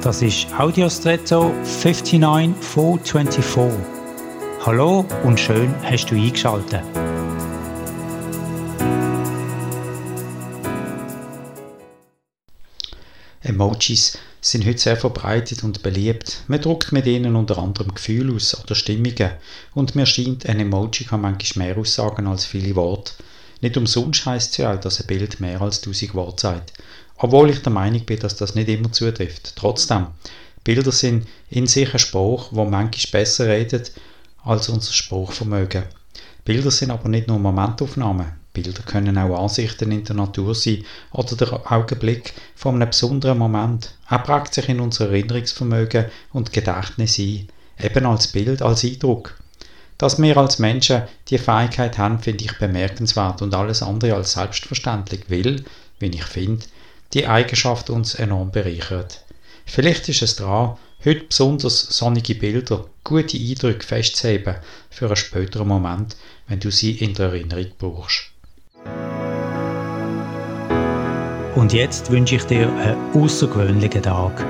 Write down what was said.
Das ist Audiostretto 59424. Hallo und schön hast du eingeschaltet. Emojis sind heute sehr verbreitet und beliebt. Man drückt mit ihnen unter anderem Gefühle aus oder Stimmungen und mir scheint, ein Emoji kann manchmal mehr aussagen als viele Worte. Nicht umsonst heisst es ja auch, dass ein Bild mehr als tausend Worte sagt. Obwohl ich der Meinung bin, dass das nicht immer zutrifft. Trotzdem, Bilder sind in sich ein Spruch, wo manchmal besser redet als unser Spruchvermögen. Bilder sind aber nicht nur Momentaufnahmen. Bilder können auch Ansichten in der Natur sein oder der Augenblick von einem besonderen Moment. Er prägt sich in unser Erinnerungsvermögen und Gedächtnis ein, eben als Bild, als Eindruck. Dass wir als Menschen die Fähigkeit haben, finde ich bemerkenswert und alles andere als selbstverständlich, weil, wie ich finde, die Eigenschaft uns enorm bereichert. Vielleicht ist es dran, heute besonders sonnige Bilder, gute Eindrücke festzuheben für einen späteren Moment, wenn du sie in der Erinnerung brauchst. Und jetzt wünsche ich dir einen außergewöhnlichen Tag.